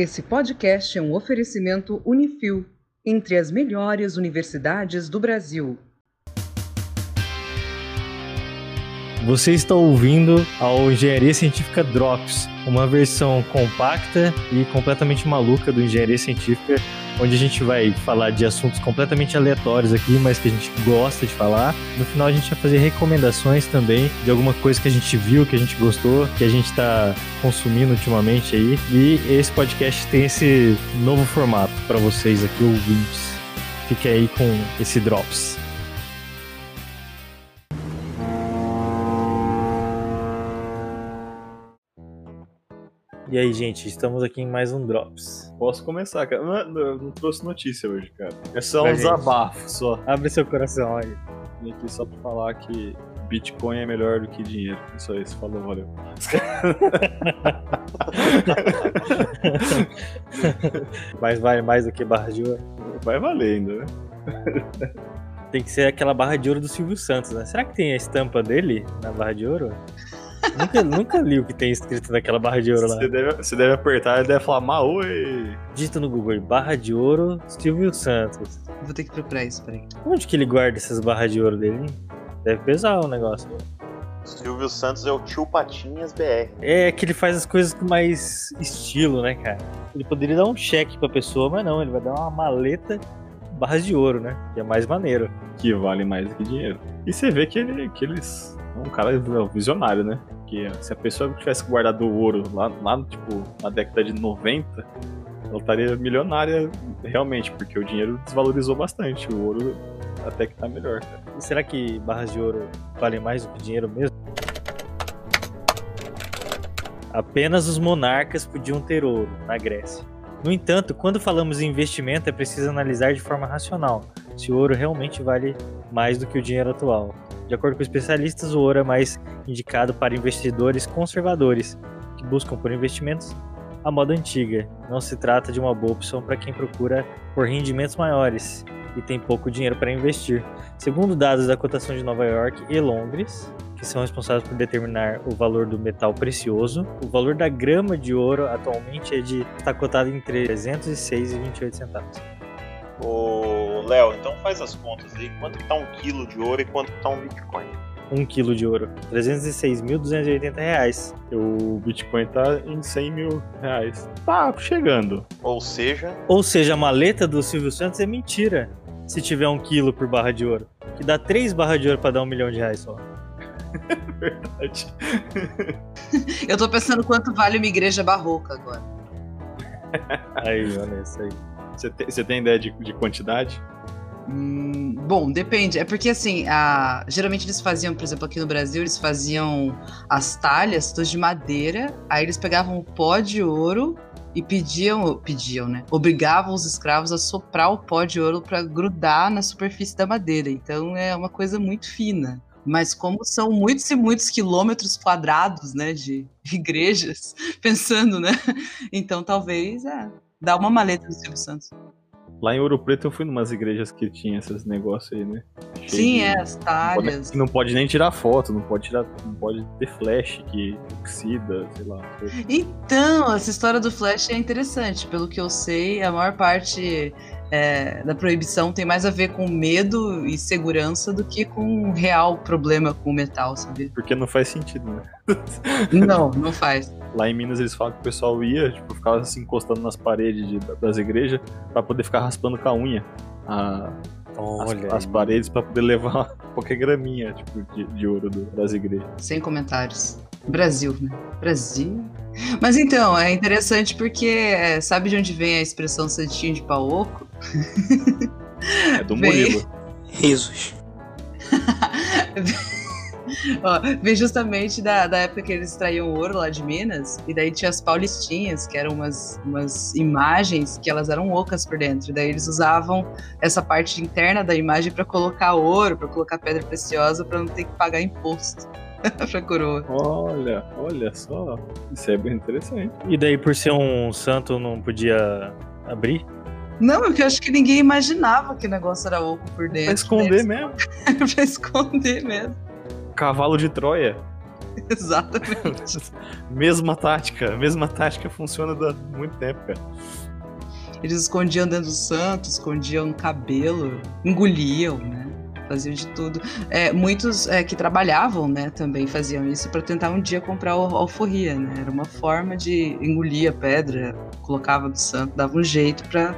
Esse podcast é um oferecimento Unifil, entre as melhores universidades do Brasil. Você está ouvindo ao Engenharia Científica Drops, uma versão compacta e completamente maluca do Engenharia Científica, onde a gente vai falar de assuntos completamente aleatórios aqui, mas que a gente gosta de falar. No final a gente vai fazer recomendações também de alguma coisa que a gente viu, que a gente gostou, que a gente está consumindo ultimamente aí. E esse podcast tem esse novo formato para vocês aqui, ouvintes. Fique aí com esse Drops. E aí, gente, estamos aqui em mais um Drops. Posso começar, cara. Não, não, não trouxe notícia hoje, cara. É só Pra um desabafo, só. Abre seu coração aí. Vim aqui só pra falar que Bitcoin é melhor do que dinheiro. Só isso, falou, valeu. Mas vale mais do que barra de ouro. Vai valendo, né? Tem que ser aquela barra de ouro do Silvio Santos, né? Será que tem a estampa dele na barra de ouro? Nunca, nunca li o que tem escrito naquela barra de ouro lá. Você deve, você deve apertar e deve falar, Maoi! Digita no Google, barra de ouro Silvio Santos. Vou ter que procurar isso, peraí. Onde que ele guarda essas barras de ouro dele? hein? Deve pesar o negócio. Silvio Santos é o tio Patinhas BR. É que ele faz as coisas com mais estilo, né, cara? Ele poderia dar um cheque pra pessoa, mas não, ele vai dar uma maleta barras de ouro, né? Que é mais maneiro. Que vale mais do que dinheiro. E você vê que, ele, que eles. É um cara visionário, né? Que se a pessoa tivesse guardado o ouro lá, lá tipo, na década de 90, ela estaria milionária realmente, porque o dinheiro desvalorizou bastante. O ouro até que tá melhor. E será que barras de ouro valem mais do que dinheiro mesmo? Apenas os monarcas podiam ter ouro na Grécia. No entanto, quando falamos em investimento, é preciso analisar de forma racional se o ouro realmente vale mais do que o dinheiro atual. De acordo com especialistas, o ouro é mais indicado para investidores conservadores que buscam por investimentos à moda antiga. Não se trata de uma boa opção para quem procura por rendimentos maiores e tem pouco dinheiro para investir. Segundo dados da cotação de Nova York e Londres, que são responsáveis por determinar o valor do metal precioso, o valor da grama de ouro atualmente é de está cotado em 306,28 centavos. Ô, Léo, então faz as contas aí. Quanto que tá um quilo de ouro e quanto que tá um Bitcoin? Um quilo de ouro, 306.280 reais. O Bitcoin tá em 100 mil reais. Tá chegando. Ou seja, Ou seja, a maleta do Silvio Santos é mentira. Se tiver um quilo por barra de ouro, que dá três barras de ouro para dar um milhão de reais só. Verdade. Eu tô pensando quanto vale uma igreja barroca agora. Aí, olha isso aí. Você tem, você tem ideia de, de quantidade? Hum, bom, depende. É porque assim, a- geralmente eles faziam, por exemplo, aqui no Brasil, eles faziam as talhas todas de madeira, aí eles pegavam o pó de ouro e pediam, pediam, né? Obrigavam os escravos a soprar o pó de ouro para grudar na superfície da madeira. Então é uma coisa muito fina. Mas como são muitos e muitos quilômetros quadrados, né, de igrejas, pensando, né? Então talvez, é, dá uma maleta do Silvio Santos. Lá em Ouro Preto eu fui numas igrejas que tinha esses negócios aí, né? Cheio Sim, de- é, as Não talhas. pode, não pode nem tirar foto, não pode tirar, não pode ter flash que oxida, sei lá. Então, essa história do Flash é interessante. Pelo que eu sei, a maior parte é, da proibição tem mais a ver com medo e segurança do que com um real problema com o metal, sabe? Porque não faz sentido, né? Não, não faz. Lá em Minas eles falam que o pessoal ia, tipo, ficava se encostando nas paredes de- das igrejas pra poder ficar raspando com a unha a- as, Olha, as paredes pra poder levar qualquer graminha, tipo, de, de ouro do- das igrejas. Sem comentários. Brasil, né? Brasil. Mas então, é interessante porque é, sabe de onde vem a expressão santinho de pau oco? É do Vem. Murilo. Risos. Ó, vem justamente da, da época que eles extraíam ouro lá de Minas, e daí tinha as paulistinhas, que eram umas, umas imagens que elas eram ocas por dentro. E daí eles usavam essa parte interna da imagem para colocar ouro, para colocar pedra preciosa, para não ter que pagar imposto pra coroa. Olha, olha só. Isso é bem interessante. E daí, por ser um santo, não podia abrir? Não, porque eu acho que ninguém imaginava que o negócio era oco por dentro. Pra esconder né? mesmo. pra esconder mesmo. Cavalo de Troia. Exatamente. mesma tática, mesma tática funciona há muito tempo, cara. Eles escondiam dentro do santo, escondiam no cabelo, engoliam, né? Faziam de tudo. É, muitos é, que trabalhavam, né, também faziam isso para tentar um dia comprar a alforria, né? Era uma forma de engolir a pedra, colocava no santo, dava um jeito para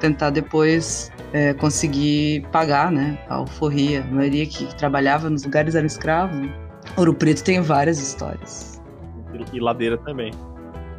tentar depois é, conseguir pagar, né, a alforria. A maioria que trabalhava nos lugares era escravo. Ouro Preto tem várias histórias. E ladeira também.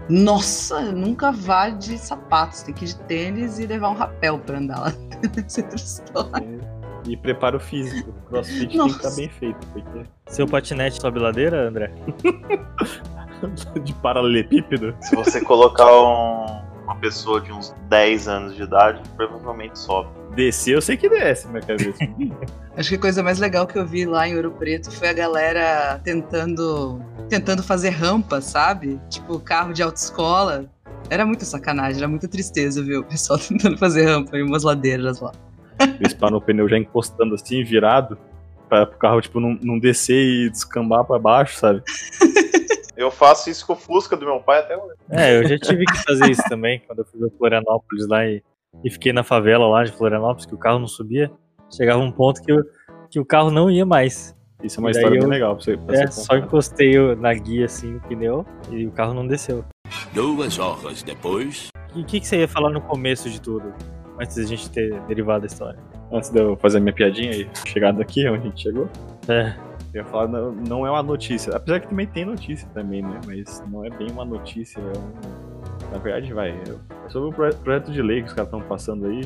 Nossa, nunca vá de sapatos, tem que ir de tênis e levar um rapel para andar lá. É outra história. E preparo físico. Crossfit Nossa. tem que estar bem feito. Porque... Seu patinete sobe ladeira, André? de paralelepípedo? Se você colocar um, uma pessoa de uns 10 anos de idade, provavelmente sobe. Descer eu sei que desce, minha cabeça. Acho que a coisa mais legal que eu vi lá em Ouro Preto foi a galera tentando tentando fazer rampa, sabe? Tipo, carro de autoescola. Era muita sacanagem, era muita tristeza, viu? O pessoal tentando fazer rampa em umas ladeiras lá. Eles param o pneu já encostando assim, virado, para o carro, tipo, não, não descer e descambar para baixo, sabe? Eu faço isso com o Fusca do meu pai até hoje. É, eu já tive que fazer isso também, quando eu fui pra Florianópolis lá e, e fiquei na favela lá de Florianópolis, que o carro não subia. Chegava um ponto que, eu, que o carro não ia mais. Isso é uma história bem legal pra você. Pra é, só encostei na guia assim o pneu e o carro não desceu. Duas horas depois. O que, que você ia falar no começo de tudo? antes da gente ter derivado a história. Antes de eu fazer minha piadinha e chegado aqui onde a gente chegou. É. Eu ia falar, não, não é uma notícia. Apesar que também tem notícia também, né? Mas não é bem uma notícia, é um... Na verdade, vai. É sobre o projeto de lei que os caras estão passando aí.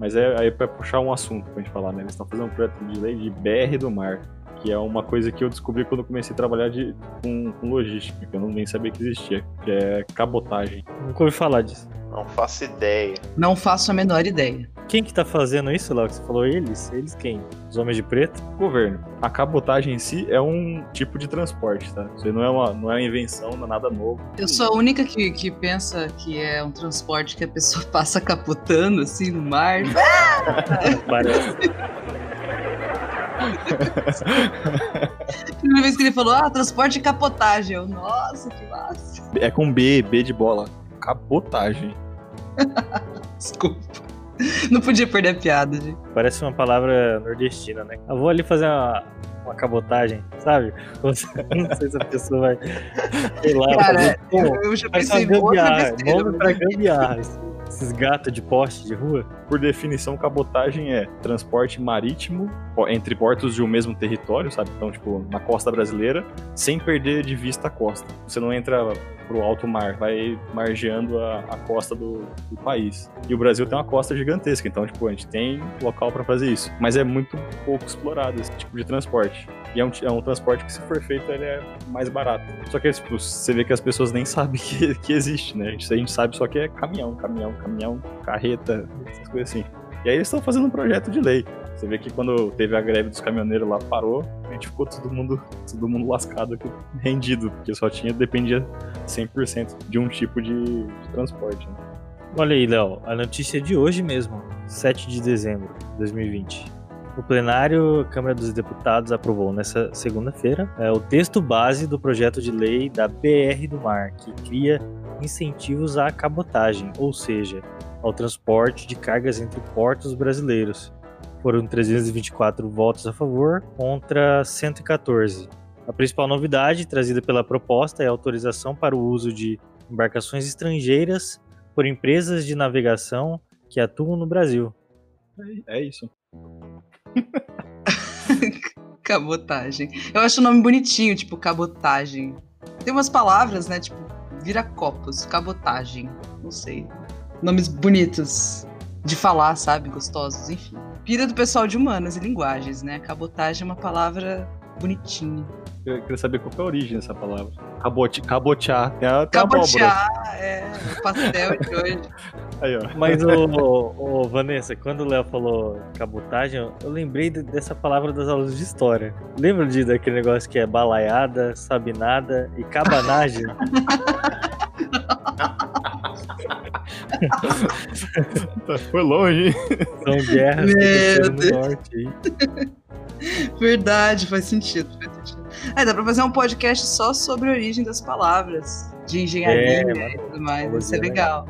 Mas é aí pra puxar um assunto pra gente falar, né? Eles estão fazendo um projeto de lei de BR do mar. Que é uma coisa que eu descobri quando comecei a trabalhar de, com, com logística, que eu não nem sabia que existia, que é cabotagem. Nunca ouvi falar disso. Não faço ideia. Não faço a menor ideia. Quem que tá fazendo isso, Léo? Você falou eles? Eles quem? Os homens de preto? Governo. A cabotagem em si é um tipo de transporte, tá? Isso não é uma, não é uma invenção, não é nada novo. Eu sou a única que, que pensa que é um transporte que a pessoa passa capotando assim no mar. Parece. Primeira vez que ele falou, ah, transporte e capotagem. Eu, nossa, que massa. É com B, B de bola. Cabotagem. Desculpa. Não podia perder a piada, gente. Parece uma palavra nordestina, né? Eu vou ali fazer uma, uma cabotagem, sabe? Não sei se a pessoa vai. Sei lá, Cara, fazer, eu, eu já pensei em gambiarra. Nome pra gambiarra. Esses gatos de poste de rua. Por definição, cabotagem é transporte marítimo entre portos de um mesmo território, sabe? Então, tipo, na costa brasileira, sem perder de vista a costa. Você não entra pro alto mar, vai margeando a, a costa do, do, país. E o Brasil tem uma costa gigantesca, então, tipo, a gente tem local para fazer isso. Mas é muito pouco explorado esse tipo de transporte. E é um, é um transporte que, se for feito, ele é mais barato. Só que, tipo, você vê que as pessoas nem sabem que, que existe, né? A gente, a gente sabe só que é caminhão, caminhão, caminhão, carreta, essas coisas assim. E aí eles estão fazendo um projeto de lei. Você vê que quando teve a greve dos caminhoneiros lá, parou, a gente ficou todo mundo, todo mundo lascado aqui, rendido, porque só tinha, dependia 100% de um tipo de, de transporte. Né? Olha aí, Léo, a notícia é de hoje mesmo, 7 de dezembro de 2020. O plenário Câmara dos Deputados aprovou nessa segunda-feira é, o texto base do projeto de lei da BR do Mar, que cria incentivos à cabotagem, ou seja, ao transporte de cargas entre portos brasileiros. Foram 324 votos a favor contra 114. A principal novidade trazida pela proposta é a autorização para o uso de embarcações estrangeiras por empresas de navegação que atuam no Brasil. É isso. cabotagem. Eu acho o nome bonitinho, tipo cabotagem. Tem umas palavras, né? Tipo, vira copos, cabotagem. Não sei nomes bonitos de falar, sabe? Gostosos, enfim. Pira do pessoal de humanas e linguagens, né? Cabotagem é uma palavra bonitinha. Eu queria saber qual é a origem dessa palavra. Cabote, cabotear. Tem a, tem cabotear, é, o pastel de hoje. Aí, ó. Mas, o, o, Vanessa, quando o Léo falou cabotagem, eu lembrei de, dessa palavra das aulas de história. Lembra de daquele negócio que é balaiada, sabinada e cabanagem? Foi longe, hein? São guerras que no norte aí. Verdade, faz sentido, faz sentido. É, dá pra fazer um podcast só sobre a origem das palavras, de engenharia É, e tudo mais. Isso é é legal.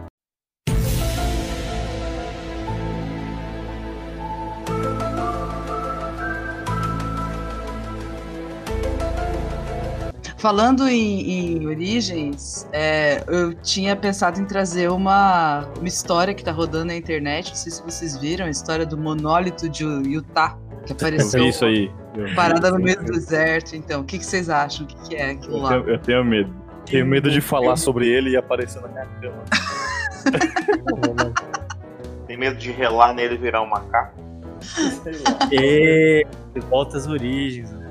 Falando em, em origens, é, eu tinha pensado em trazer uma, uma história que tá rodando na internet. Não sei se vocês viram, a história do monólito de Utah, que Eu apareceu vi isso aí. Eu vi. parada no meio do deserto. Então, o que, que vocês acham? O que, que é aquilo Eu lá? tenho, eu tenho medo. Tenho medo de falar sobre ele e aparecer na minha cama. Tem medo de relar nele e virar um macaco. E volta às origens. né?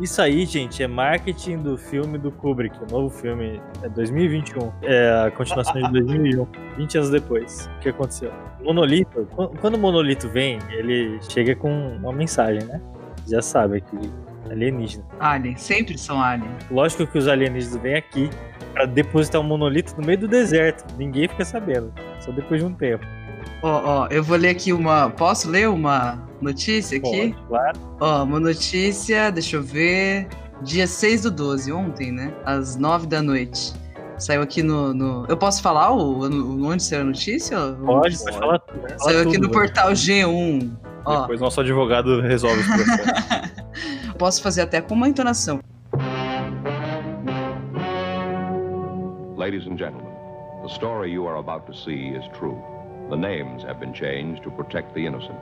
Isso aí, gente, é marketing do filme do Kubrick, o novo filme, é 2021. É a continuação de 2001, 20 anos depois. O que aconteceu? Monolito, qu- quando o monolito vem, ele chega com uma mensagem, né? Já sabe que alienígena. Alien, sempre são alien. Lógico que os alienígenas vêm aqui pra depositar um monolito no meio do deserto. Ninguém fica sabendo, só depois de um tempo. Ó, ó, eu vou ler aqui uma. Posso ler uma notícia aqui? Pode, claro. Ó, uma notícia, deixa eu ver. Dia 6 do 12, ontem, né? Às 9 da noite. Saiu aqui no. no- Eu posso falar o, o- onde saiu a notícia? Pode, pode falar. Fala Saiu aqui tudo, no velho. portal G1. Ó, Depois nosso advogado resolve esse processo. posso fazer até com uma entonação. Ladies and gentlemen, the story you are about to see is true. The names have been changed to protect the innocent.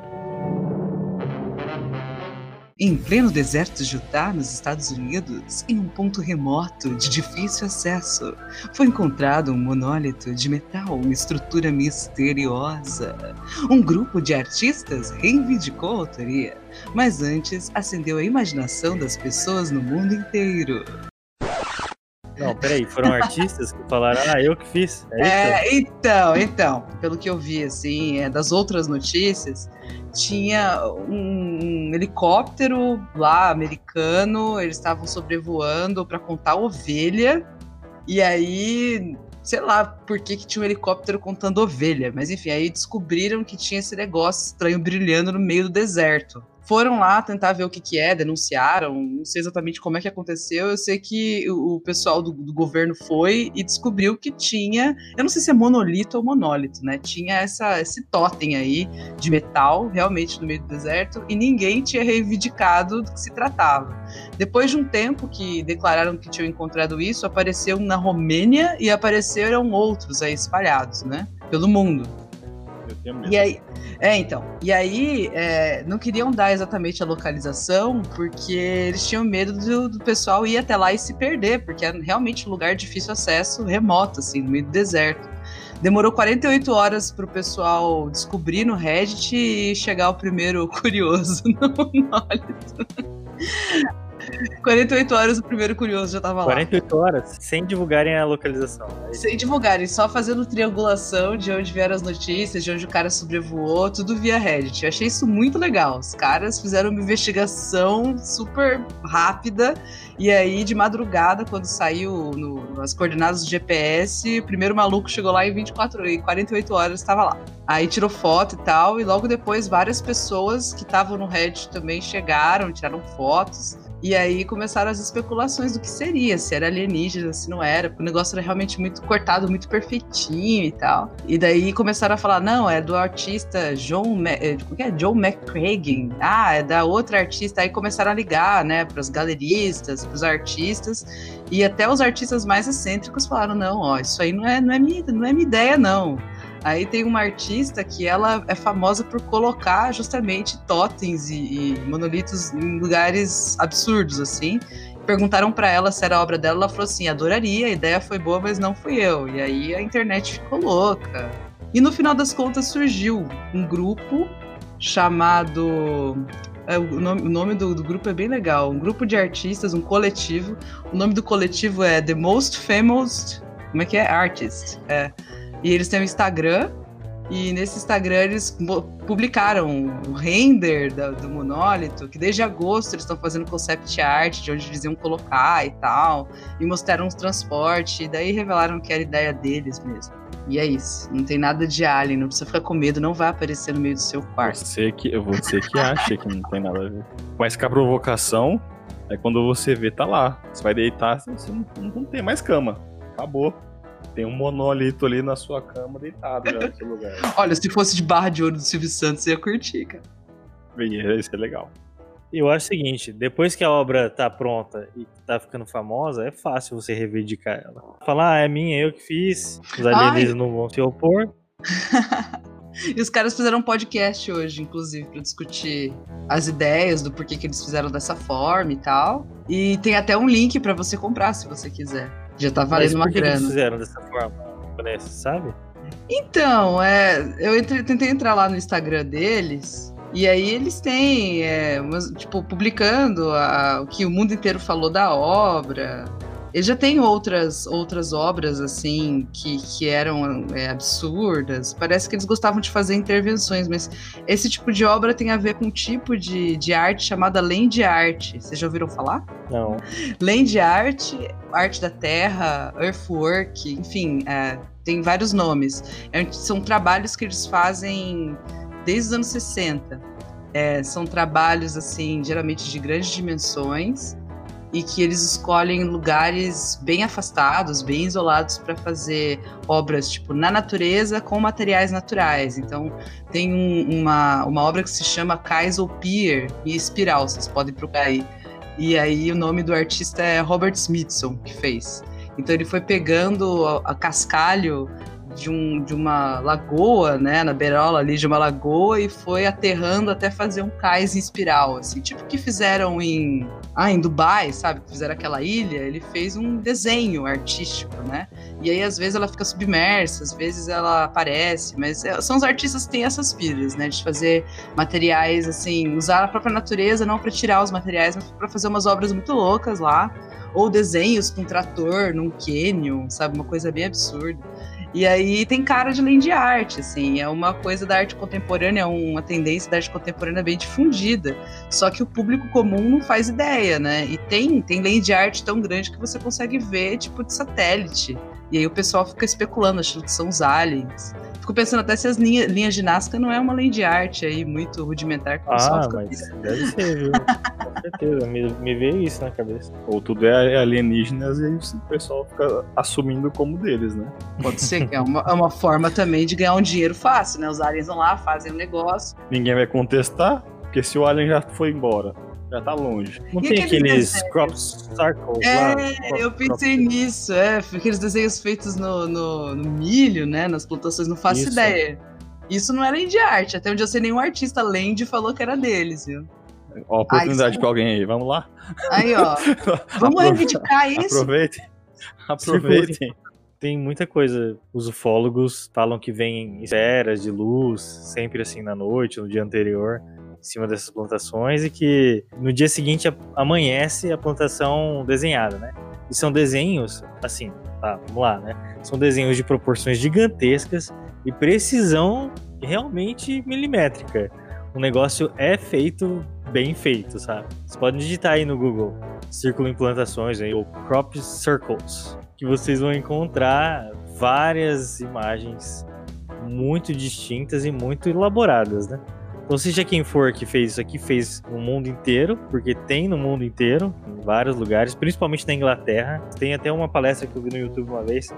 Em pleno deserto de Utah, nos Estados Unidos, em um ponto remoto de difícil acesso, foi encontrado um monólito de metal, uma estrutura misteriosa. Um grupo de artistas reivindicou a autoria, mas antes acendeu a imaginação das pessoas no mundo inteiro. Não, peraí, foram artistas que falaram, ah, eu que fiz. É? É, então, então, pelo que eu vi, assim, é, das outras notícias, tinha um, um helicóptero lá americano, eles estavam sobrevoando para contar ovelha, e aí, sei lá por que, que tinha um helicóptero contando ovelha, mas enfim, aí descobriram que tinha esse negócio estranho brilhando no meio do deserto. Foram lá tentar ver o que, que é, denunciaram, não sei exatamente como é que aconteceu. Eu sei que o, o pessoal do, do governo foi e descobriu que tinha eu não sei se é monolito ou monólito, né? Tinha essa, esse totem aí de metal, realmente no meio do deserto, e ninguém tinha reivindicado do que se tratava. Depois de um tempo que declararam que tinham encontrado isso, apareceu na Romênia e apareceram outros aí espalhados, né? Pelo mundo. Eu tenho medo. E aí, é, então. E aí, é, não queriam dar exatamente a localização, porque eles tinham medo do, do pessoal ir até lá e se perder, porque é realmente um lugar de difícil acesso, remoto, assim, no meio do deserto. Demorou 48 horas pro pessoal descobrir no Reddit e chegar o primeiro curioso no monólito. 48 horas o primeiro curioso já tava lá. 48 horas sem divulgarem a localização. Aí, Sem divulgarem, só fazendo triangulação de onde vieram as notícias, de onde o cara sobrevoou, tudo via Reddit. Eu achei isso muito legal. Os caras fizeram uma investigação super rápida e aí, de madrugada, quando saiu no- as coordenadas do GPS, o primeiro maluco chegou lá em 24 e 48 horas estava lá. Aí tirou foto e tal, e logo depois várias pessoas que estavam no Reddit também chegaram, tiraram fotos. E aí começaram as especulações do que seria, se era alienígena, se não era, porque o negócio era realmente muito cortado, muito perfeitinho e tal. E daí começaram a falar, não, é do artista John, Ma é, é? John McCragen. Ah, é da outra artista. Aí começaram a ligar, né, para os galeristas, para os artistas. E até os artistas mais excêntricos falaram, não, ó, isso aí não é, não é, minha, não é minha ideia, não. Aí tem uma artista que ela é famosa por colocar justamente totens e, e monolitos em lugares absurdos, assim. Perguntaram pra ela se era obra dela, ela falou assim: adoraria, a ideia foi boa, mas não fui eu. E aí a internet ficou louca. E no final das contas surgiu um grupo chamado. é, o nome, o nome do, do grupo é bem legal. Um grupo de artistas, um coletivo. O nome do coletivo é The Most Famous. Como é que é? Artist. É. E eles têm um Instagram. E nesse Instagram eles publicaram o render da- do monólito, que desde agosto eles estão fazendo concept art de onde eles iam colocar e tal. E mostraram os transportes. E daí revelaram que era ideia deles mesmo. E é isso. Não tem nada de alien, não precisa ficar com medo, não vai aparecer no meio do seu quarto. Você que, você que acha que não tem nada a ver. Mas com a provocação, Aí quando você vê, tá lá. Você vai deitar, você não, não tem mais cama. Acabou. Tem um monolito ali na sua cama deitado já nesse lugar. Olha, se fosse de barra de ouro do Silvio Santos, eu ia curtir, cara. Isso é legal. Eu acho o seguinte, depois que a obra tá pronta e tá ficando famosa, é fácil você reivindicar ela. Falar, ah, é minha, eu que fiz, os alienígenas não vão se opor. e os caras fizeram um podcast hoje, inclusive, para discutir as ideias do porquê que eles fizeram dessa forma e tal. E tem até um link para você comprar, se você quiser. Já tá valendo uma por que que grana. eles fizeram dessa forma, Vanessa, sabe? Então, é, eu entrei- tentei entrar lá no Instagram deles. E aí eles têm, é, umas- tipo, publicando a- o que o mundo inteiro falou da obra. Eles já têm outras, outras obras, assim, que, que eram é, absurdas. Parece que eles gostavam de fazer intervenções, mas esse tipo de obra tem a ver com um tipo de, de arte chamada land art. Vocês já ouviram falar? Não. Land art, arte da terra, earthwork, enfim, é, tem vários nomes. É, são trabalhos que eles fazem desde os anos 60. É, são trabalhos, assim, geralmente de grandes dimensões e que eles escolhem lugares bem afastados, bem isolados para fazer obras tipo na natureza com materiais naturais. Então tem um- uma, uma obra que se chama Kaisel Pier e Espiral, vocês podem procurar aí. E aí o nome do artista é Robert Smithson que fez. Então ele foi pegando a, a cascalho de, um, de uma lagoa, né, na beirola ali de uma lagoa e foi aterrando até fazer um cais em espiral, assim, tipo que fizeram em, ah, em Dubai, sabe, que fizeram aquela ilha, ele fez um desenho artístico, né? E aí às vezes ela fica submersa, às vezes ela aparece, mas é, são os artistas que têm essas pilhas, né, de fazer materiais assim, usar a própria natureza não para tirar os materiais, mas para fazer umas obras muito loucas lá, ou desenhos com trator num canyon, sabe, uma coisa bem absurda. E aí tem cara de land art, assim, é uma coisa da arte contemporânea, é uma tendência da arte contemporânea bem difundida. Só que o público comum não faz ideia, né? E tem, tem land art tão grande que você consegue ver, tipo, de satélite. E aí o pessoal fica especulando, achando que são os aliens. Fico pensando até se as linhas, linhas de Nazca não é uma land art aí muito rudimentar que o pessoal Ah, fica mas deve ser, viu? Com certeza, me, me veio isso na cabeça. Ou tudo é alienígenas e o pessoal fica assumindo como deles, né? Pode ser que é uma, é uma forma também de ganhar um dinheiro fácil, né? Os aliens vão lá, fazem um negócio. Ninguém vai contestar, porque se o alien já foi embora, já tá longe. Não E tem aqueles aqueles crop circles É, lá? Crop- eu pensei nisso, é, aqueles desenhos feitos no, no- no milho, né? Nas plantações, não faço Isso. ideia. Isso não era land art, até onde eu sei nenhum artista land falou que era deles, viu? Ó, a oportunidade pra alguém aí, vamos lá? Aí, ó, vamos reivindicar isso. Aproveitem. Aproveitem. Tem muita coisa. Os ufólogos falam que vem esferas de luz, sempre assim na noite, no dia anterior, em cima dessas plantações, e que no dia seguinte amanhece a plantação desenhada, né? E são desenhos, assim, tá, vamos lá, né? São desenhos de proporções gigantescas e precisão realmente milimétrica. O negócio é feito bem feito, sabe? Vocês podem digitar aí no Google círculo implantações aí, ou crop circles, que vocês vão encontrar várias imagens muito distintas e muito elaboradas, né? Então, seja quem for que fez isso aqui, fez no mundo inteiro, porque tem no mundo inteiro, em vários lugares, principalmente na Inglaterra. Tem até uma palestra que eu vi no YouTube uma vez,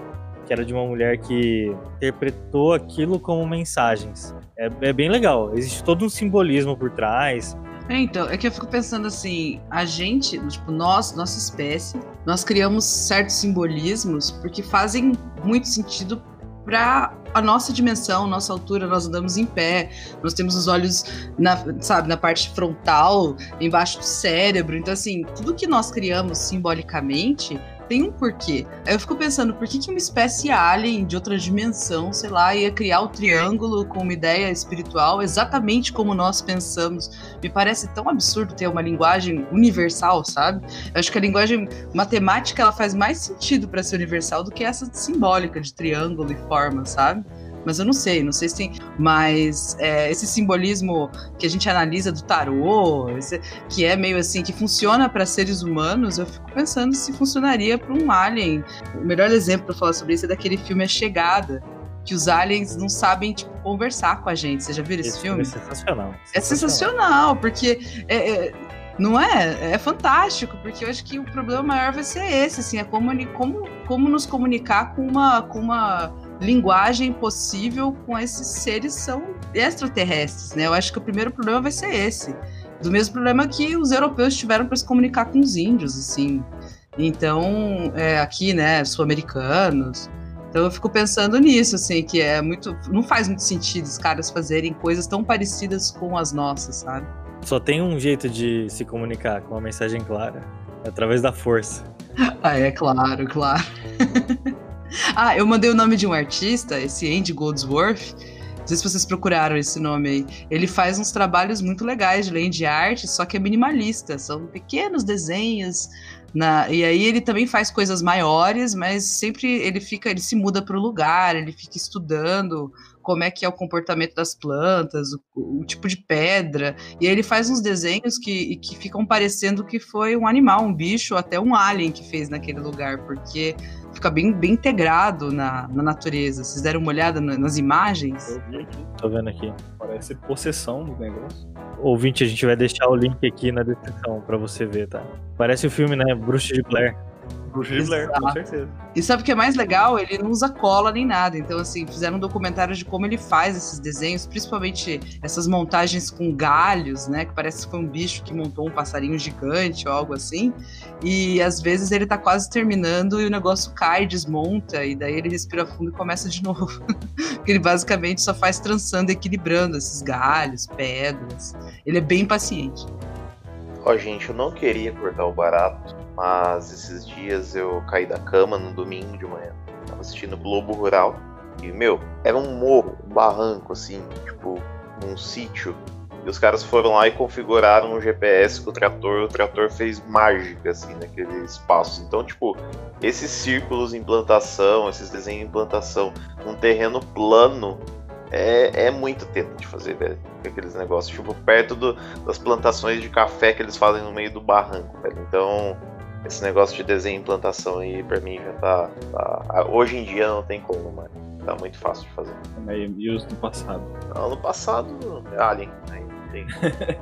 que era de uma mulher que interpretou aquilo como mensagens. É, é bem legal, existe todo um simbolismo por trás. É, então, é que eu fico pensando assim, a gente, tipo, nós, nossa espécie, nós criamos certos simbolismos porque fazem muito sentido para a nossa dimensão, nossa altura, nós andamos em pé, nós temos os olhos na, sabe, na parte frontal, embaixo do cérebro. Então, assim, tudo que nós criamos simbolicamente tem um porquê. Aí eu fico pensando, por que, que uma espécie alien de outra dimensão, sei lá, ia criar o triângulo com uma ideia espiritual exatamente como nós pensamos? Me parece tão absurdo ter uma linguagem universal, sabe? Eu acho que a linguagem matemática ela faz mais sentido para ser universal do que essa simbólica de triângulo e forma, sabe? Mas eu não sei, não sei se tem. Mas é, esse simbolismo que a gente analisa do tarô, esse- que é meio assim, que funciona para seres humanos, eu fico pensando se funcionaria para um alien. O melhor exemplo para falar sobre isso é daquele filme A Chegada, que os aliens não sabem tipo, conversar com a gente. Você já viu esse, filme? é sensacional. É sensacional, porque é, é, Não é? É fantástico, porque eu acho que o problema maior vai ser esse, assim, é como, como, como nos comunicar com uma, com uma linguagem possível com esses seres são extraterrestres, né? Eu acho que o primeiro problema vai ser esse. Do mesmo problema que os europeus tiveram para se comunicar com os índios, assim. Então, é, aqui, né, sul-americanos. Então eu fico pensando nisso, assim, que é muito. Não faz muito sentido os caras fazerem coisas tão parecidas com as nossas, sabe? Só tem um jeito de se comunicar com uma mensagem clara. É através da força. Ah, é claro, claro. ah, eu mandei o nome de um artista, esse Andy Goldsworth. Não sei se vocês procuraram esse nome aí. Ele faz uns trabalhos muito legais de land art, só que é minimalista. São pequenos desenhos na, e aí ele também faz coisas maiores, mas sempre ele fica, ele se muda para o lugar, ele fica estudando como é que é o comportamento das plantas, o, o, tipo de pedra. E aí ele faz uns desenhos que, que ficam parecendo que foi um animal, um bicho, até um alien que fez naquele lugar, porque fica bem, bem integrado na, na natureza. Vocês deram uma olhada nas imagens? Eu vi aqui. Tô vendo aqui. Parece possessão do negócio. Ouvinte, a gente vai deixar o link aqui na descrição pra você ver, tá? Parece o filme, né? Bruxa de Blair. De Blair, com certeza. E sabe o que é mais legal? Ele não usa cola nem nada. Então, assim, fizeram um documentário de como ele faz esses desenhos, principalmente essas montagens com galhos, né? Que parece que foi um bicho que montou um passarinho gigante ou algo assim. E às vezes ele tá quase terminando e o negócio cai, desmonta, e daí ele respira fundo e começa de novo. Porque ele basicamente só faz trançando, equilibrando esses galhos, pedras. Ele é bem paciente. Ó, gente, eu não queria cortar o barato, mas esses dias eu caí da cama no domingo de manhã. Tava assistindo Globo Rural. E, meu, era um morro, um barranco, assim, tipo, um sítio. E os caras foram lá e configuraram um GPS com o trator. O trator fez mágica, assim, naquele espaço. Então, tipo, esses círculos em plantação, esses desenhos em plantação, num terreno plano, é, é muito tempo de fazer, velho. Aqueles negócios, tipo, perto do, das plantações de café que eles fazem no meio do barranco, velho. Então, esse negócio de desenho e implantação aí, pra mim, já tá, tá, Hoje em dia não tem como, mas tá muito fácil de fazer. E os do passado? Não, no passado, Alien. Aí tem.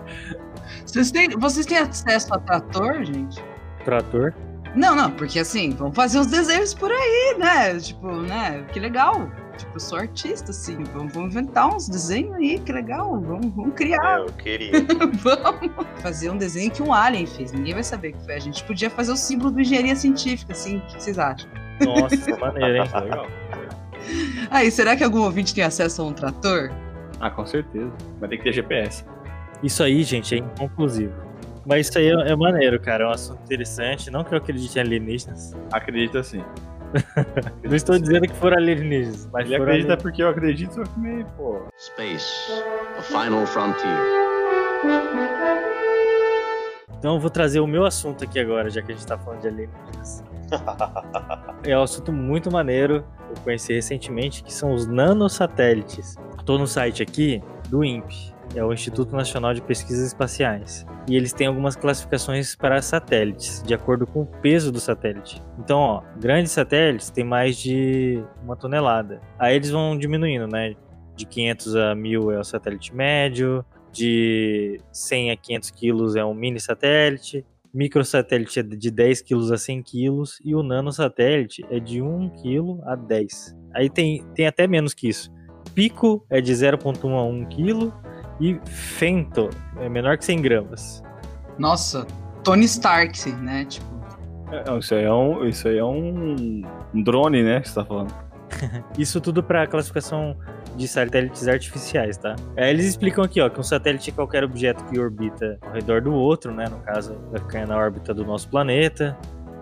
vocês, têm, vocês têm acesso a trator, gente? Trator? Não, não, porque assim, vamos fazer uns desenhos por aí, né? Tipo, né? Que legal. Tipo, eu sou artista, assim. Vamos, vamos inventar uns desenhos aí, que legal. Vamos, vamos criar. Eu queria. vamos fazer um desenho que um alien fez. Ninguém vai saber que foi. A gente podia fazer o símbolo do engenharia científica, assim. O que vocês acham? Nossa, maneiro, hein? Legal. Aí, será que algum ouvinte tem acesso a um trator? Ah, com certeza. Vai ter que ter GPS. Isso aí, gente, é inconclusivo. Mas isso aí é, é maneiro, cara. É um assunto interessante. Não que eu acredite em alienígenas. Acredito sim. Não estou dizendo que foram alienígenas, mas Ele acredita porque eu acredito, só que meio, pô. Space, the final frontier. Então eu vou trazer o meu assunto aqui agora, já que a gente tá falando de alienígenas. é um assunto muito maneiro, eu conheci recentemente, que são os nanosatélites. Estou no site aqui do INPE, é o Instituto Nacional de Pesquisas Espaciais. E eles têm algumas classificações para satélites, de acordo com o peso do satélite. Então, ó, grandes satélites têm mais de uma tonelada. Aí eles vão diminuindo, né? De 500 a 1000 é o satélite médio, de 100 a 500 quilos é um mini satélite, microsatélite é de 10 quilos a 100 quilos e o nanosatélite é de 1 quilo a 10. Aí tem, tem até menos que isso. Pico é de 0,1 a 1 quilo e Fento é menor que 100 gramas. Nossa, Tony Stark, né? Tipo. É, isso aí é um, isso aí é um, um drone, né? Que você tá falando. isso tudo para classificação de satélites artificiais, tá? É, eles explicam aqui, ó, que um satélite é qualquer objeto que orbita ao redor do outro, né? No caso, vai ficar na órbita do nosso planeta.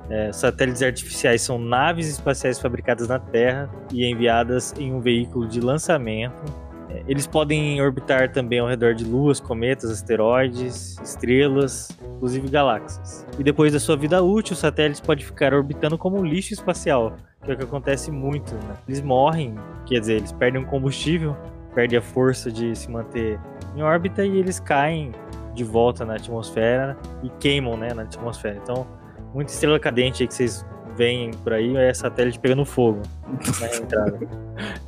É, satélites artificiais são naves espaciais fabricadas na Terra e enviadas em um veículo de lançamento eles podem orbitar também ao redor de luas, cometas, asteroides, estrelas, inclusive galáxias. E depois da sua vida útil, o satélite pode ficar orbitando como lixo espacial, que é o que acontece muito. Né? Eles morrem, quer dizer, eles perdem o combustível, perdem a força de se manter em órbita e eles caem de volta na atmosfera e queimam né, na atmosfera. Então, muita estrela cadente aí que vocês veem por aí é satélite pegando fogo na entrada.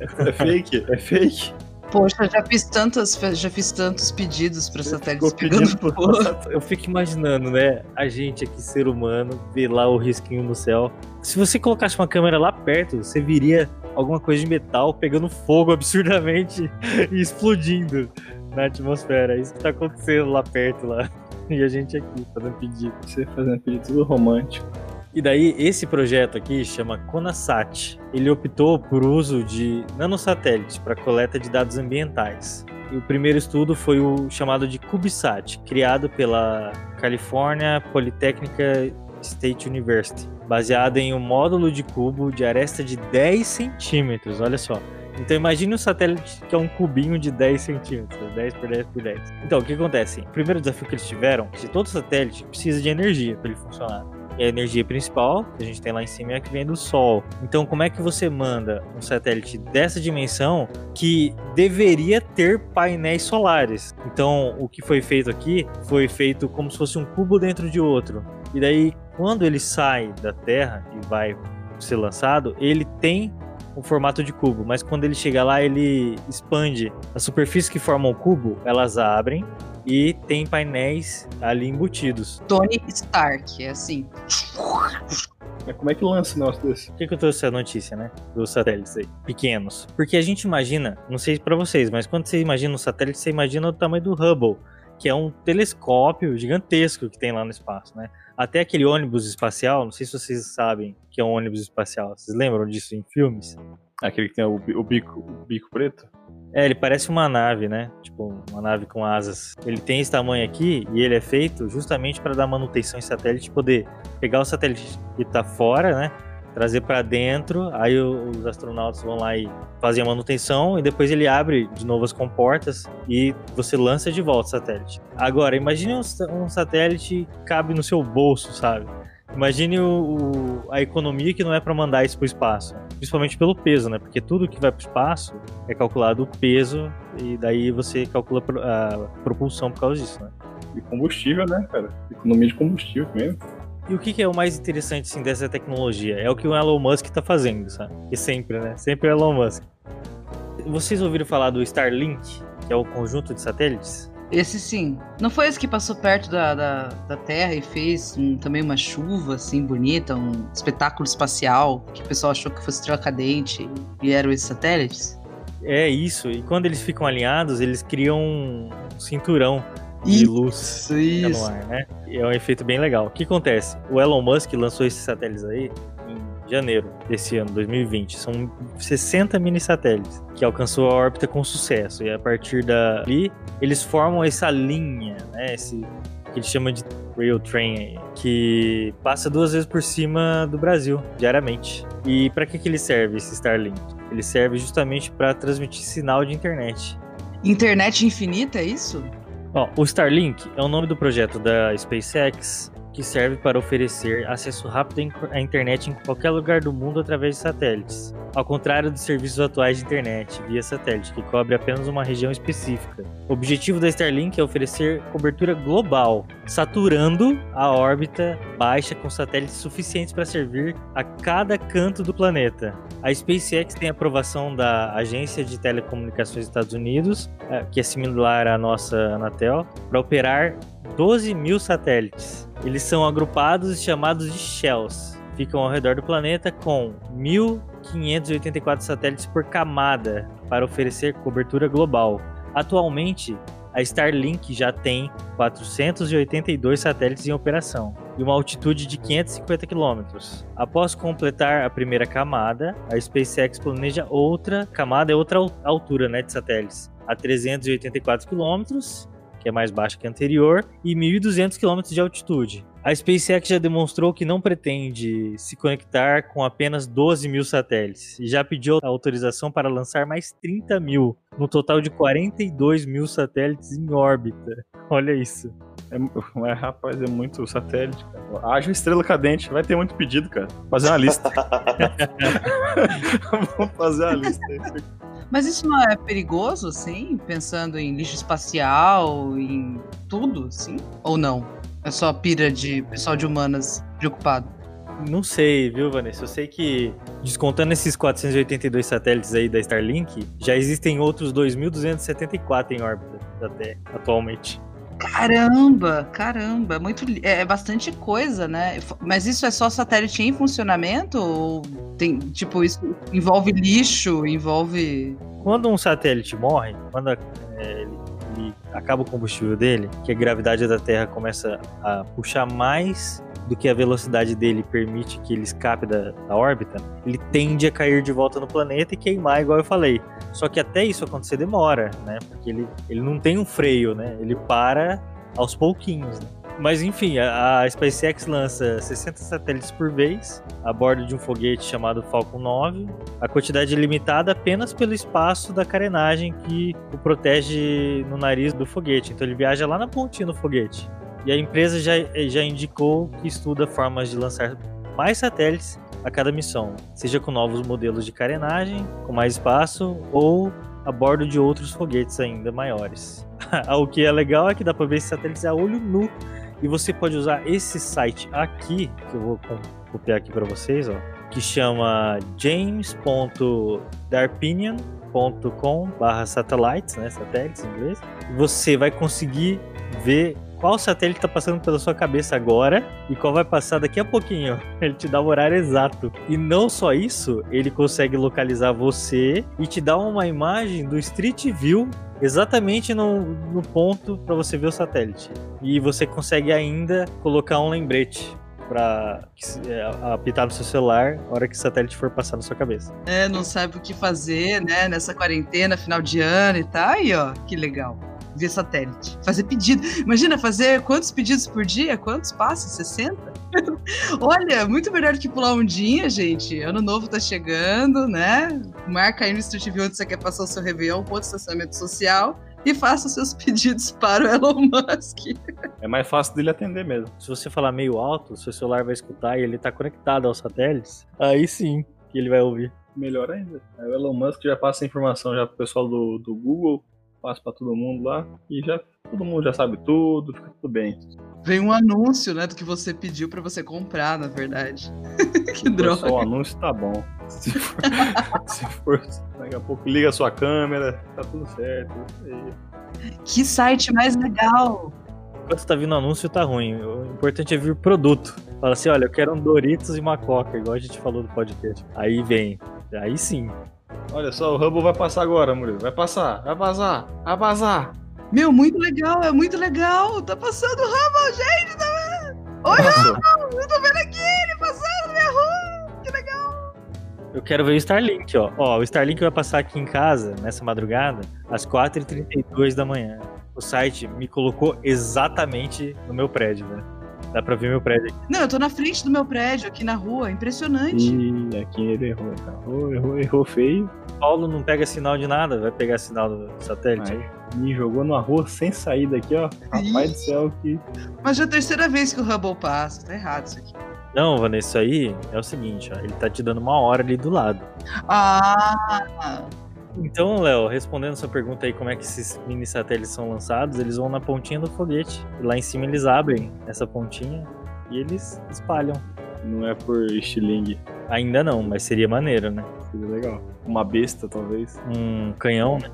é fake? É fake? Poxa, já fiz tantos, já fiz tantos pedidos para satélites ficou pegando fogo. Eu fico imaginando, né? A gente aqui, ser humano, ver lá o risquinho no céu. Se você colocasse uma câmera lá perto, você viria alguma coisa de metal pegando fogo absurdamente e explodindo na atmosfera. É isso que tá acontecendo lá perto lá. E a gente aqui fazendo pedido. Você fazendo pedido tudo romântico. E daí, esse projeto aqui chama Conasat. Ele optou por uso de nanosatélites para coleta de dados ambientais. E o primeiro estudo foi o chamado de CubeSat, criado pela California Polytechnic State University, baseado em um módulo de cubo de aresta de 10 centímetros, olha só. Então imagine um satélite que é um cubinho de 10 centímetros, 10 por 10 por 10. Então o que acontece? O primeiro desafio que eles tiveram, que todo satélite precisa de energia para ele funcionar. E a energia principal que a gente tem lá em cima é a que vem do Sol. Então, como é que você manda um satélite dessa dimensão que deveria ter painéis solares? Então, o que foi feito aqui foi feito como se fosse um cubo dentro de outro. E daí, quando ele sai da Terra e vai ser lançado, ele tem o formato de cubo, mas quando ele chega lá, ele expande. As superfícies que formam o cubo, elas abrem e tem painéis ali embutidos. Tony Stark, é assim. Mas como é que lança um negócio desse? Por que, que eu trouxe a notícia, né? Dos satélites aí, pequenos. Porque a gente imagina, não sei pra vocês, mas quando você imagina um satélite, você imagina o tamanho do Hubble, que é um telescópio gigantesco que tem lá no espaço, né? Até aquele ônibus espacial, não sei se vocês sabem que é um ônibus espacial. Vocês lembram disso em filmes? Aquele que tem o bico, o bico preto? É, ele parece uma nave, né? Tipo, uma nave com asas. Ele tem esse tamanho aqui e ele é feito justamente para dar manutenção em satélite, poder pegar o satélite que tá fora, né? Trazer para dentro, aí os astronautas vão lá e fazem a manutenção e depois ele abre de novo as comportas e você lança de volta o satélite. Agora, imagine um satélite que cabe no seu bolso, sabe? Imagine o- o- a economia que não é para mandar isso pro espaço, principalmente pelo peso, né? Porque tudo que vai pro espaço é calculado o peso e daí você calcula a propulsão por causa disso, né? E combustível, né, cara? Economia de combustível mesmo. E o que, que é o mais interessante assim, dessa tecnologia? É o que o Elon Musk tá fazendo, sabe? Que sempre, né? Sempre o Elon Musk. Vocês ouviram falar do Starlink, que é o conjunto de satélites? Esse sim. Não foi esse que passou perto da, da, da Terra e fez um- também uma chuva assim bonita, um espetáculo espacial que o pessoal achou que fosse estrela cadente e eram esses satélites? É isso. E quando eles ficam alinhados, eles criam um cinturão de luz. Isso, fica isso. no ar, né? E é um efeito bem legal. O que acontece? O Elon Musk lançou esses satélites aí janeiro desse ano, 2020. São 60 mini satélites que alcançou a órbita com sucesso. E a partir dali, eles formam essa linha, né? Esse que eles chamam de rail train, que passa duas vezes por cima do Brasil diariamente. E para que que ele serve esse Starlink? Ele serve justamente para transmitir sinal de internet. Internet infinita, é isso? Ó, o Starlink é o nome do projeto da SpaceX que serve para oferecer acesso rápido à internet em qualquer lugar do mundo através de satélites. Ao contrário dos serviços atuais de internet via satélite, que cobre apenas uma região específica. O objetivo da Starlink é oferecer cobertura global, saturando a órbita baixa com satélites suficientes para servir a cada canto do planeta. A SpaceX tem aprovação da Agência de Telecomunicações dos Estados Unidos, eh, que é similar à nossa Anatel, para operar 12 mil satélites. Eles são agrupados e chamados de shells. Ficam ao redor do planeta com 1.584 satélites por camada para oferecer cobertura global. Atualmente, a Starlink já tem 482 satélites em operação e uma altitude de 550 quilômetros. Após completar a primeira camada, a SpaceX planeja outra camada, é outra al- altura né, de satélites, a 384 quilômetros, que é mais baixa que a anterior, e 1.200 quilômetros de altitude. A SpaceX já demonstrou que não pretende se conectar com apenas 12 mil satélites e já pediu autorização para lançar mais 30 mil, no total de 42 mil satélites em órbita. Olha isso. É, mas, rapaz, é muito satélite, cara. Haja estrela cadente, vai ter muito pedido, cara. Fazer uma lista. Vamos fazer uma lista. Mas isso não é perigoso, assim? Pensando em lixo espacial, em tudo, assim? Ou não? É só pira de pessoal de humanas preocupado? Não sei, viu, Vanessa? Eu sei que, descontando esses 482 satélites aí da Starlink, já existem outros 2.274 em órbita da Terra atualmente. Caramba, caramba, muito é, é bastante coisa, né? Mas isso é só satélite em funcionamento ou tem tipo isso envolve lixo, envolve Quando um satélite morre, quando é, ele, ele acaba o combustível dele, que a gravidade da Terra começa a puxar mais do que a velocidade dele permite que ele escape da, da, órbita, ele tende a cair de volta no planeta e queimar, igual eu falei. Só que até isso acontecer demora, né? Porque ele, ele não tem um freio, né? Ele para aos pouquinhos, né? Mas enfim, a, a SpaceX lança 60 satélites por vez a bordo de um foguete chamado Falcon 9. A quantidade é limitada apenas pelo espaço da carenagem que o protege no nariz do foguete. Então ele viaja lá na pontinha do foguete. E a empresa já, já indicou que estuda formas de lançar mais satélites a cada missão, seja com novos modelos de carenagem, com mais espaço ou a bordo de outros foguetes ainda maiores. o que é legal é que dá para ver esses satélites a olho nu e você pode usar esse site aqui, que eu vou copiar aqui para vocês, ó, que chama james.darpinion.com/satellites, né, satélites em inglês. Você vai conseguir ver qual satélite está passando pela sua cabeça agora e qual vai passar daqui a pouquinho. Ele te dá o horário exato. E não só isso, ele consegue localizar você e te dá uma imagem do Street View exatamente no, no ponto para você ver o satélite. E você consegue ainda colocar um lembrete para é, apitar no seu celular na hora que o satélite for passar na sua cabeça. É, não sabe o que fazer, né? Nessa quarentena, final de ano e tal. Aí, ó, que legal via satélite. Fazer pedido. Imagina fazer quantos pedidos por dia? Quantos passos? 60? Olha, muito melhor que pular um dia, gente. Ano novo tá chegando, né? Marca aí no Street View onde você quer passar o seu Réveillon, ponto de estacionamento social e faça seus pedidos para o Elon Musk. É mais fácil dele atender mesmo. Se você falar meio alto, seu celular vai escutar e ele tá conectado aos satélites, aí sim que ele vai ouvir. Melhor ainda. Aí o Elon Musk já passa a informação já pro pessoal do, do Google, passo para todo mundo lá e já todo mundo já sabe tudo, fica tudo bem. Vem um anúncio, né, do que você pediu para você comprar, na verdade. que droga. Só o anúncio tá bom. Se for, se for, daqui a pouco liga a sua câmera, tá tudo certo. Que site mais legal! Quando tá vindo anúncio, tá ruim. O importante é vir produto. Fala assim, olha, eu quero um Doritos e uma Coca, igual a gente falou do podcast. Aí vem. Aí sim. Olha só, o Hubble vai passar agora, Murilo. Vai passar, vai vazar, vai vazar. Meu, muito legal, é muito legal. Tá passando o Hubble, gente. Tá... Olha, Hubble, eu tô vendo aqui ele passando na minha rua. Que legal. Eu quero ver o Starlink, ó. Ó, o Starlink vai passar aqui em casa, nessa madrugada, às 4h32 da manhã. O site me colocou exatamente no meu prédio, velho. Dá pra ver meu prédio aqui. Não, eu tô na frente do meu prédio, aqui na rua. Impressionante. E aqui ele errou. Errou, errou, errou feio. Paulo não pega sinal de nada, vai pegar sinal do satélite. Aí, me jogou numa rua sem saída aqui, ó. Rapaz do céu, que. Mas já é a terceira vez que o Hubble passa. Tá errado isso aqui. Não, Vanessa, aí é o seguinte, ó. Ele tá te dando uma hora ali do lado. Ah! Então, Léo, respondendo sua pergunta aí, como é que esses mini satélites são lançados, eles vão na pontinha do foguete. E lá em cima eles abrem essa pontinha e eles espalham. Não é por estilingue. Ainda não, mas seria maneiro, né? Seria legal. Uma besta, talvez. Um canhão, né?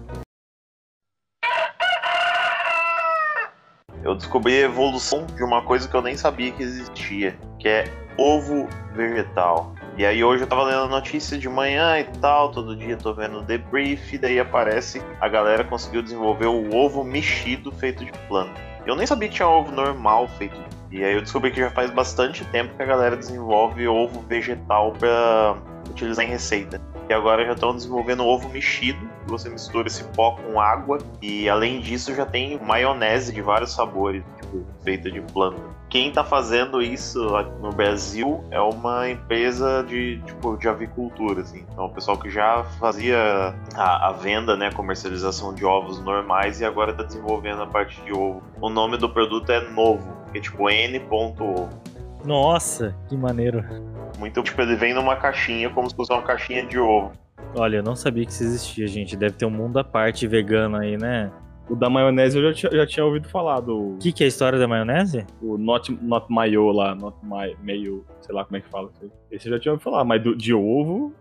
Eu descobri a evolução de uma coisa que eu nem sabia que existia, que é ovo vegetal. E aí hoje eu tava lendo a notícia de manhã e tal, todo dia tô vendo o debrief, daí aparece a galera conseguiu desenvolver o ovo mexido feito de planta. Eu nem sabia que tinha ovo normal feito. E aí eu descobri que já faz bastante tempo que a galera desenvolve ovo vegetal para utilizar em receita. E agora já estão desenvolvendo ovo mexido, que você mistura esse pó com água e além disso já tem maionese de vários sabores, tipo, feita de planta quem está fazendo isso aqui no Brasil é uma empresa de tipo de avicultura, assim. Então, o pessoal que já fazia a, a venda, né, comercialização de ovos normais e agora está desenvolvendo a parte de ovo. O nome do produto é Novo, que é tipo N.ovo. Nossa, que maneiro. Muito tipo, ele vem numa caixinha como se fosse uma caixinha de ovo. Olha, eu não sabia que isso existia, gente. Deve ter um mundo à parte vegano aí, né? O da maionese eu já tinha, já tinha ouvido falar, do O que, que é a história da maionese? o not, not mayo lá, not my, meio, sei lá como é que fala. Esse eu já tinha ouvido falar, mas do, de ovo,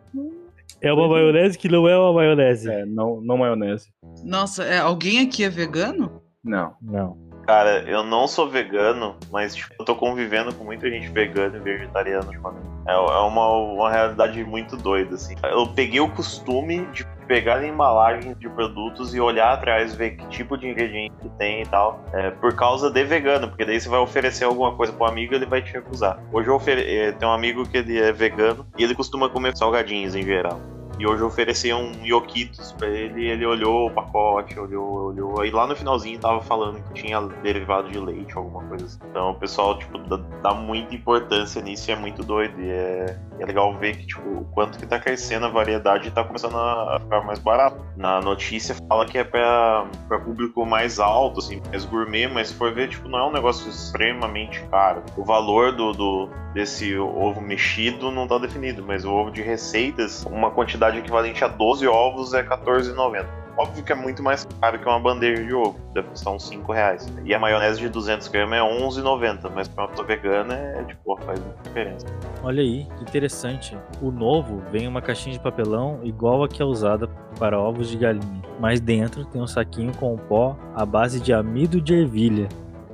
É uma maionese que não é uma maionese. é, não, não maionese. Nossa, é, alguém aqui é vegano? Não. Não. Cara, eu não sou vegano, mas tipo, eu tô convivendo com muita gente vegana e vegetariana ultimamente. É, é uma, uma realidade muito doida, assim. Eu peguei o costume de pegar embalagens de produtos e olhar atrás, ver que tipo de ingrediente que tem e tal, é, por causa de vegano, porque daí você vai oferecer alguma coisa pro amigo ele vai te recusar. Hoje eu ofere... eh, tenho um amigo que ele é vegano e ele costuma comer salgadinhos em geral. E hoje eu ofereci um Yokitos pra ele, ele olhou o pacote, olhou, olhou. Aí lá no finalzinho tava falando que tinha derivado de leite, alguma coisa assim. Então o pessoal, tipo, dá, dá muita importância nisso e é muito doido. E é, é legal ver que, tipo, o quanto que tá crescendo a variedade e tá começando a ficar mais barato. Na notícia fala que é pra, pra público mais alto, assim, mais gourmet, mas se for ver, tipo, não é um negócio extremamente caro. O valor do, do desse ovo mexido não tá definido, mas o ovo de receitas, uma quantidade equivalente a 12 ovos é R$14,90. Óbvio que é muito mais caro que uma bandeja de ovo, deve custar uns 5 reais. E a maionese de 200 gramas é R$11,90, mas pra uma pessoa vegana é tipo, faz muita diferença. Olha aí, que interessante. O novo vem em uma caixinha de papelão igual a que é usada para ovos de galinha, mas dentro tem um saquinho com pó à base de amido de ervilha.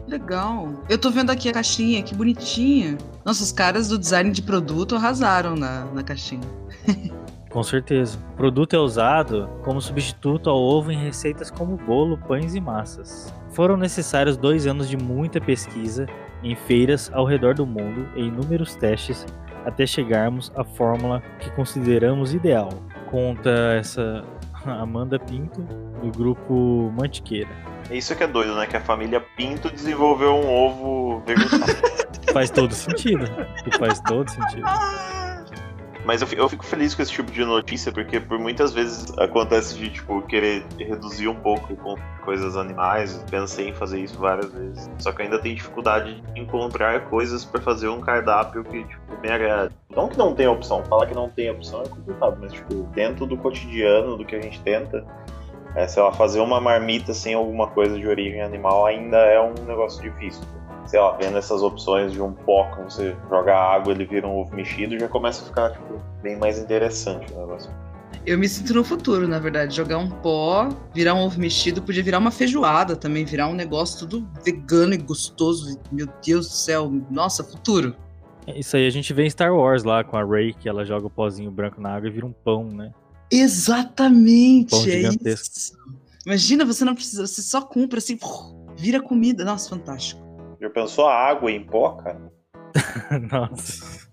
Legal. Eu tô vendo aqui a caixinha, que bonitinha. Nossa, os caras do design de produto arrasaram na, na caixinha. Com certeza. O produto é usado como substituto ao ovo em receitas como bolo, pães e massas. Foram necessários dois anos de muita pesquisa em feiras ao redor do mundo e inúmeros testes até chegarmos à fórmula que consideramos ideal. Conta essa Amanda Pinto, do grupo Mantiqueira. É isso que é doido, né? Que a família Pinto desenvolveu um ovo vegetal. Faz todo sentido. Faz todo sentido. Mas eu fi- eu fico feliz com esse tipo de notícia, porque por muitas vezes acontece de, tipo, querer reduzir um pouco com coisas animais. Pensei em fazer isso várias vezes. Só que ainda tenho dificuldade de encontrar coisas pra fazer um cardápio que, tipo, me agrade. Não que não tenha opção, falar que não tem opção é complicado, mas, tipo, dentro do cotidiano, do que a gente tenta, é, sei lá, fazer uma marmita sem alguma coisa de origem animal ainda é um negócio difícil. Sei lá, vendo essas opções de um pó que você joga água, ele vira um ovo mexido, já começa a ficar, tipo, bem mais interessante o negócio. Eu me sinto no futuro, na verdade. Jogar um pó, virar um ovo mexido, podia virar uma feijoada também, virar um negócio tudo vegano e gostoso. Meu Deus do céu, nossa, futuro. É Isso aí a gente vê em Star Wars lá com a Rey, que ela joga o pozinho branco na água e vira um pão, né? Exatamente, Pão é gigantesco. isso. Imagina, você não precisa, você só compra assim, vira comida. Nossa, fantástico. Já pensou a água em pó, cara? Nossa.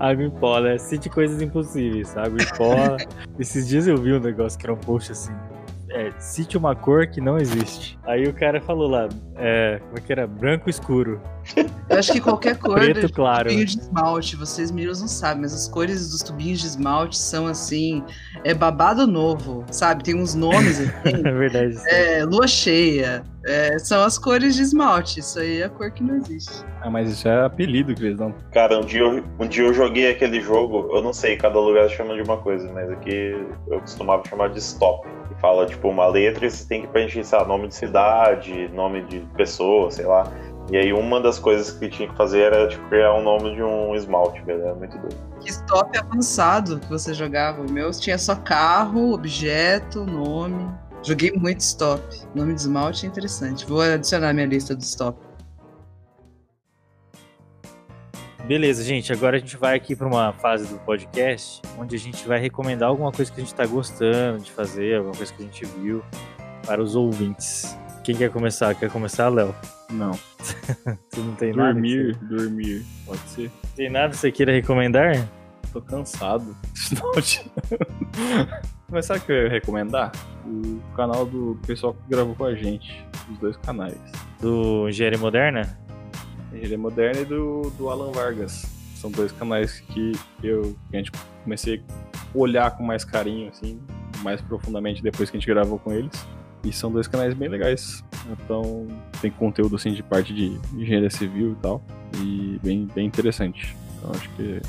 Água em pó, né? Cite coisas impossíveis. Água em pó. Esses dias eu vi um negócio que era um post assim. É, cite uma cor que não existe. Aí o cara falou lá, é, como é que era? Branco escuro. Eu acho que qualquer cor Preto de claro. tubinho de esmalte, vocês meninos não sabem, mas as cores dos tubinhos de esmalte são assim, é babado novo, sabe? Tem uns nomes assim, É verdade. é, lua cheia, é, são as cores de esmalte, isso aí é a cor que não existe. Ah, mas isso é apelido que eles dão. Cara, um dia, eu, um dia eu joguei aquele jogo, eu não sei, cada lugar chama de uma coisa, mas aqui eu costumava chamar de stop. Que fala, tipo, uma letra e você tem que preencher, sei lá, nome de cidade, nome de pessoa, sei lá. E aí uma das coisas que tinha que fazer era, tipo, criar um nome de um esmalte, velho. Era muito doido. Que stop avançado que você jogava, o meu tinha só carro, objeto, nome. Joguei muito stop. Nome de esmalte é interessante. Vou adicionar minha lista do stop. Beleza, gente. Agora a gente vai aqui para uma fase do podcast onde a gente vai recomendar alguma coisa que a gente tá gostando de fazer, alguma coisa que a gente viu para os ouvintes. Quem quer começar? Quer começar, Léo? Não. Tu não tem nada? Dormir, dormir. Pode ser. Tem nada que você queira recomendar? Tô cansado. Mas sabe o que eu ia recomendar? O canal do pessoal que gravou com a gente. Os dois canais. Do Engenharia Moderna? É moderno e do, do Alan Vargas. São dois canais que eu que a gente comecei a olhar com mais carinho, assim, mais profundamente depois que a gente gravou com eles. E são dois canais bem legais. Então tem conteúdo assim de parte de engenharia civil e tal. E bem, bem interessante. Então acho que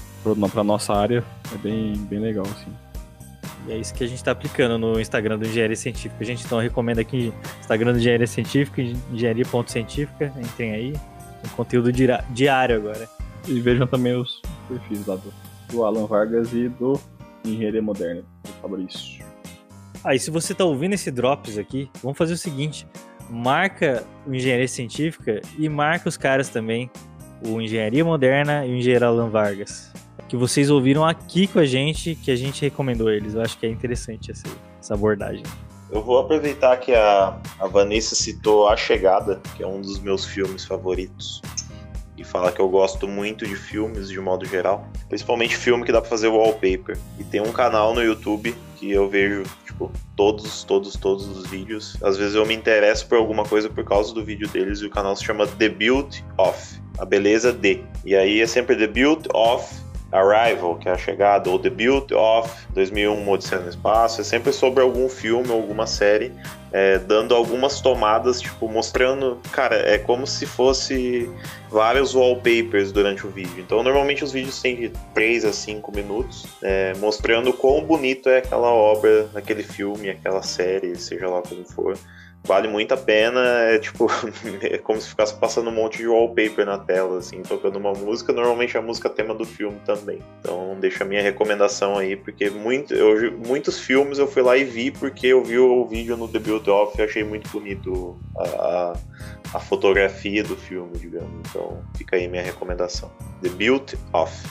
pra nossa área é bem, bem legal, assim. E é isso que a gente está aplicando no Instagram do Engenharia Científica. A gente então recomenda aqui Instagram do Engenharia Científica, engenharia.científica. Entrem aí. Tem conteúdo diário agora. E vejam também os perfis lá do, do Alan Vargas e do Engenharia Moderna, do Fabrício. E se você está ouvindo esse Drops aqui, vamos fazer o seguinte: marca o Engenharia Científica e marca os caras também, o Engenharia Moderna e o Engenheiro Alan Vargas. Que vocês ouviram aqui com a gente, que a gente recomendou eles. Eu acho que é interessante essa, essa abordagem. Eu vou aproveitar que a, a Vanessa citou A Chegada, que é um dos meus filmes favoritos e falar que eu gosto muito de filmes de modo geral, principalmente filme que dá para fazer wallpaper. E tem um canal no YouTube que eu vejo, tipo, todos, todos, todos os vídeos. Às vezes eu me interesso por alguma coisa por causa do vídeo deles e o canal se chama The Build Of, a beleza de. E aí é sempre The Build Of Arrival, que é a chegada, ou The Build of 2001, Odisseia no Espaço, é sempre sobre algum filme ou alguma série, é, dando algumas tomadas, tipo, mostrando, cara, é como se fosse vários wallpapers durante o vídeo. Então, normalmente os vídeos têm de 3 a 5 minutos, é, mostrando quão bonito é aquela obra, aquele filme, aquela série, seja lá como for vale muito a pena. É tipo, é como se ficasse passando um monte de wallpaper na tela, assim, tocando uma música. Normalmente é a música tema do filme também. Então deixa a minha recomendação aí, porque muito, eu, muitos filmes eu fui lá e vi porque eu vi o vídeo no The Build Off e achei muito bonito a, a, a fotografia do filme, digamos. Então fica aí minha recomendação. The Build Off.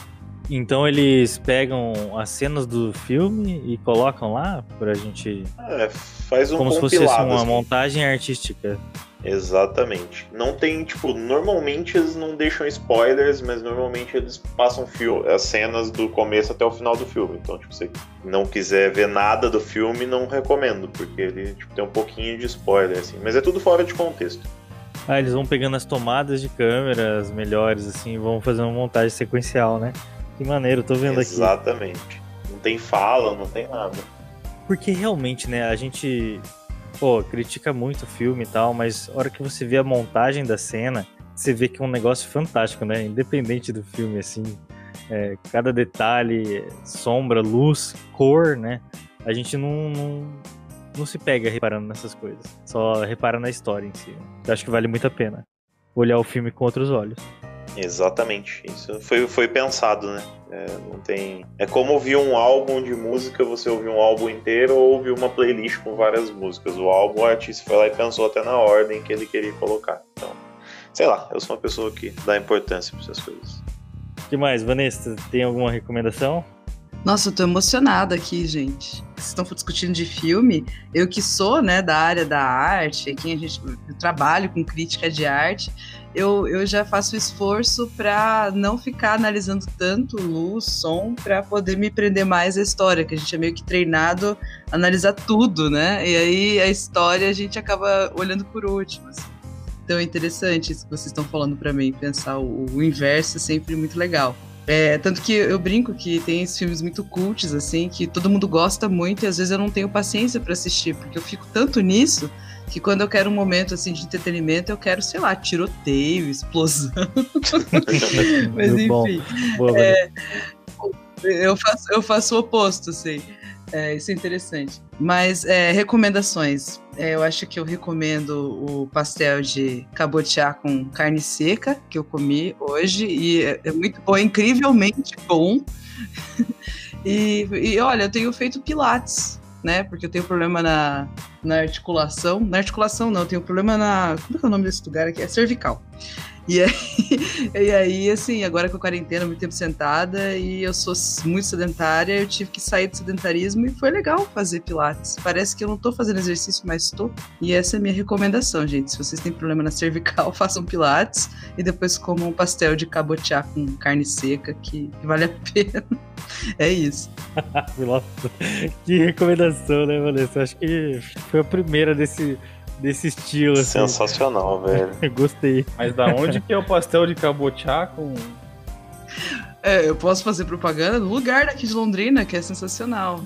Então eles pegam as cenas do filme e colocam lá pra gente. É, faz um Como se fosse assim, uma assim. montagem artística. Exatamente. Não tem, tipo, normalmente eles não deixam spoilers, mas normalmente eles passam fio, as cenas do começo até o final do filme. Então, tipo, se não quiser ver nada do filme, não recomendo, porque ele tipo, tem um pouquinho de spoiler, assim. Mas é tudo fora de contexto. Ah, eles vão pegando as tomadas de câmeras melhores, assim, vão fazer uma montagem sequencial, né? Que maneiro, tô vendo Exatamente. aqui. Exatamente. Não tem fala, não tem nada. Porque realmente, né, a gente, pô, critica muito o filme e tal, mas a hora que você vê a montagem da cena, você vê que é um negócio fantástico, né? Independente do filme, assim. É, cada detalhe, sombra, luz, cor, né? A gente não, não, não se pega reparando nessas coisas. Só repara na história em si. Eu acho que vale muito a pena olhar o filme com outros olhos. Exatamente. Isso foi, foi pensado, né? É, não tem. É como ouvir um álbum de música, você ouvir um álbum inteiro ou ouvir uma playlist com várias músicas. O álbum, o artista foi lá e pensou até na ordem que ele queria colocar. Então, sei lá, eu sou uma pessoa que dá importância para essas coisas. O que mais, Vanessa? Tem alguma recomendação? Nossa, eu tô emocionada aqui, gente. Vocês estão discutindo de filme. Eu que sou, né, da área da arte, aqui a gente eu trabalho com crítica de arte eu, eu já faço esforço para não ficar analisando tanto luz, som, para poder me prender mais à história, que a gente é meio que treinado a analisar tudo, né? E aí a história a gente acaba olhando por último. Assim. Então é interessante isso que vocês estão falando para mim, pensar o, o inverso é sempre muito legal. É, tanto que eu brinco que tem esses filmes muito cults, assim, que todo mundo gosta muito e às vezes eu não tenho paciência para assistir, porque eu fico tanto nisso que quando eu quero um momento assim de entretenimento, eu quero, sei lá, tiroteio, explosão. Mas enfim. Boa, é, eu, faço, eu faço o oposto, assim. É, isso é interessante. Mas é, recomendações. É, eu acho que eu recomendo o pastel de cabotiá com carne seca que eu comi hoje e é, é muito bom, é incrivelmente bom. e, e olha, eu tenho feito pilates né? Porque eu tenho problema na, na articulação. Na articulação não, eu tenho problema na. Como é, é o nome desse lugar aqui? É cervical. E aí, e aí, assim, agora com a quarentena, muito tempo sentada e eu sou muito sedentária, eu tive que sair do sedentarismo e foi legal fazer pilates. Parece que eu não tô fazendo exercício, mas estou. E essa é a minha recomendação, gente. Se vocês têm problema na cervical, façam pilates e depois comam um pastel de cabotiá com carne seca, que, vale a pena. É isso. que recomendação, né, Vanessa? Acho que foi a primeira desse desse estilo. Assim. Sensacional, velho. Gostei. Mas da onde que é o pastel de cabotiá com. É, eu posso fazer propaganda no lugar daqui de Londrina, que é sensacional.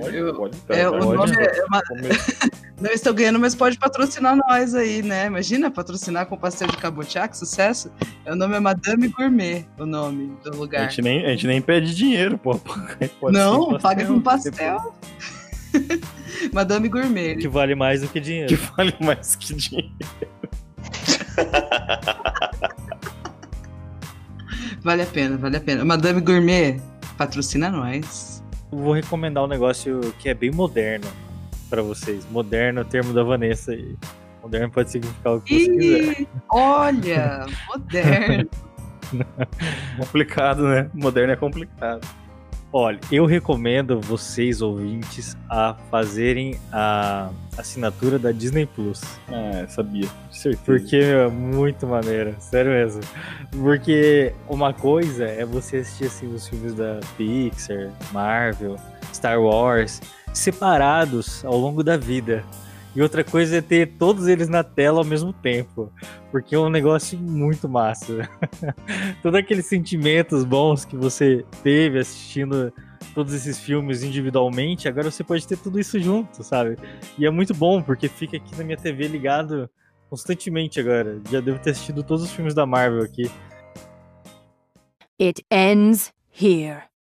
Pode, eu, pode, é, o nome é, é uma... Não estou ganhando, mas pode patrocinar nós aí, né? Imagina patrocinar com pastel de cabotiá, que sucesso. O nome é Madame Gourmet, o nome do A lugar. gente, nem, a gente nem pede dinheiro, pô. Pode não, paga com não pastel. Madame Gourmet. Que vale mais do que dinheiro. Que vale mais que dinheiro. Vale a pena, vale a pena. Madame Gourmet, patrocina nós. Vou recomendar um negócio que é bem moderno pra vocês. Moderno é o termo da Vanessa aí. Moderno pode significar o que você quiser. Ih, olha, moderno. Complicado, né? Moderno é complicado. Olha, eu recomendo vocês, ouvintes, a fazerem a assinatura da Disney Plus. É, sabia. Certeza. Porque, meu, é muito maneiro, sério mesmo. Porque uma coisa é você assistir assim, os filmes da Pixar, Marvel, Star Wars, separados ao longo da vida. E outra coisa é ter todos eles na tela ao mesmo tempo. Porque é um negócio muito massa. Todos aqueles sentimentos bons que você teve assistindo todos esses filmes individualmente, agora você pode ter tudo isso junto, sabe? E é muito bom, porque fica aqui na minha TV ligado constantemente agora. Já devo ter assistido todos os filmes da Marvel aqui. It ends here.